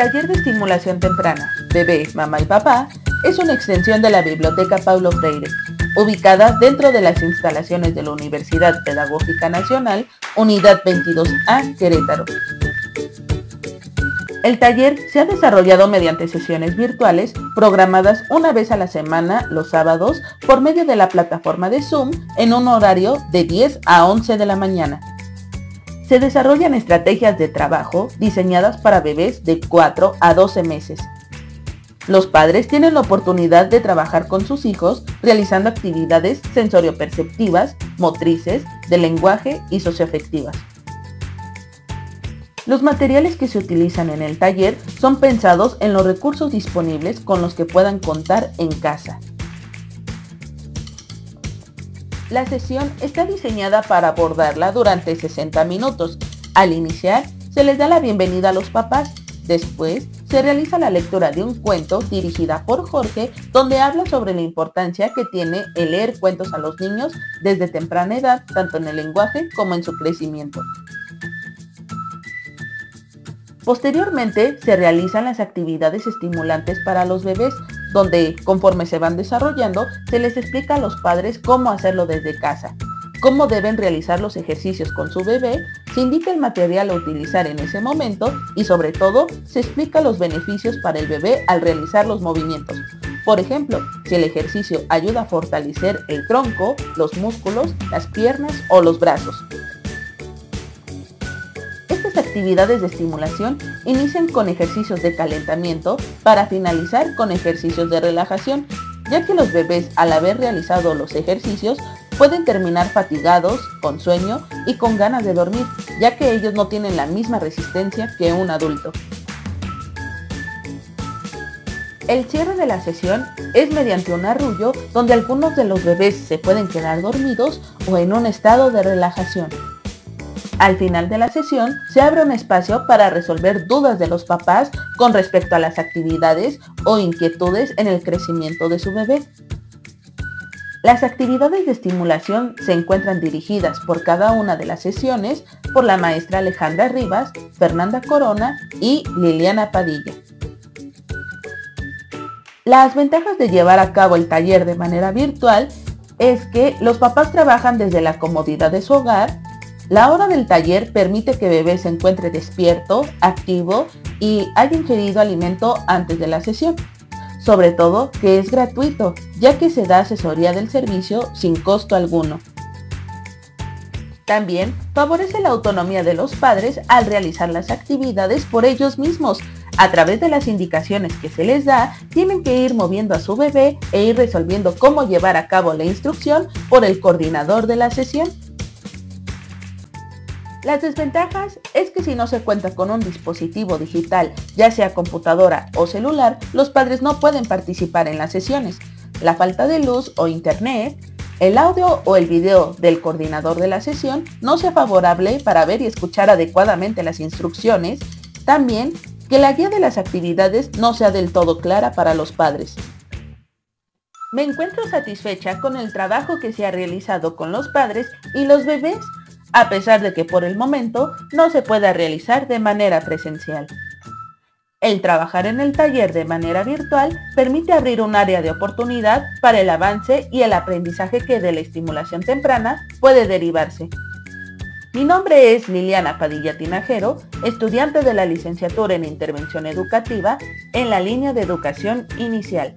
taller de estimulación temprana, bebé, mamá y papá, es una extensión de la Biblioteca Paulo Freire, ubicada dentro de las instalaciones de la Universidad Pedagógica Nacional, Unidad 22A, Querétaro. El taller se ha desarrollado mediante sesiones virtuales programadas una vez a la semana los sábados por medio de la plataforma de Zoom en un horario de 10 a 11 de la mañana. Se desarrollan estrategias de trabajo diseñadas para bebés de 4 a 12 meses. Los padres tienen la oportunidad de trabajar con sus hijos realizando actividades sensorio-perceptivas, motrices, de lenguaje y socioafectivas. Los materiales que se utilizan en el taller son pensados en los recursos disponibles con los que puedan contar en casa. La sesión está diseñada para abordarla durante 60 minutos. Al iniciar, se les da la bienvenida a los papás. Después, se realiza la lectura de un cuento dirigida por Jorge, donde habla sobre la importancia que tiene el leer cuentos a los niños desde temprana edad, tanto en el lenguaje como en su crecimiento. Posteriormente se realizan las actividades estimulantes para los bebés, donde conforme se van desarrollando se les explica a los padres cómo hacerlo desde casa, cómo deben realizar los ejercicios con su bebé, se indica el material a utilizar en ese momento y sobre todo se explica los beneficios para el bebé al realizar los movimientos. Por ejemplo, si el ejercicio ayuda a fortalecer el tronco, los músculos, las piernas o los brazos actividades de estimulación inician con ejercicios de calentamiento para finalizar con ejercicios de relajación, ya que los bebés al haber realizado los ejercicios pueden terminar fatigados, con sueño y con ganas de dormir, ya que ellos no tienen la misma resistencia que un adulto. El cierre de la sesión es mediante un arrullo donde algunos de los bebés se pueden quedar dormidos o en un estado de relajación. Al final de la sesión se abre un espacio para resolver dudas de los papás con respecto a las actividades o inquietudes en el crecimiento de su bebé. Las actividades de estimulación se encuentran dirigidas por cada una de las sesiones por la maestra Alejandra Rivas, Fernanda Corona y Liliana Padilla. Las ventajas de llevar a cabo el taller de manera virtual es que los papás trabajan desde la comodidad de su hogar la hora del taller permite que bebé se encuentre despierto, activo y haya ingerido alimento antes de la sesión. Sobre todo que es gratuito, ya que se da asesoría del servicio sin costo alguno. También favorece la autonomía de los padres al realizar las actividades por ellos mismos. A través de las indicaciones que se les da, tienen que ir moviendo a su bebé e ir resolviendo cómo llevar a cabo la instrucción por el coordinador de la sesión. Las desventajas es que si no se cuenta con un dispositivo digital, ya sea computadora o celular, los padres no pueden participar en las sesiones. La falta de luz o internet, el audio o el video del coordinador de la sesión no sea favorable para ver y escuchar adecuadamente las instrucciones, también que la guía de las actividades no sea del todo clara para los padres. Me encuentro satisfecha con el trabajo que se ha realizado con los padres y los bebés a pesar de que por el momento no se pueda realizar de manera presencial. El trabajar en el taller de manera virtual permite abrir un área de oportunidad para el avance y el aprendizaje que de la estimulación temprana puede derivarse. Mi nombre es Liliana Padilla Tinajero, estudiante de la licenciatura en Intervención Educativa en la línea de Educación Inicial.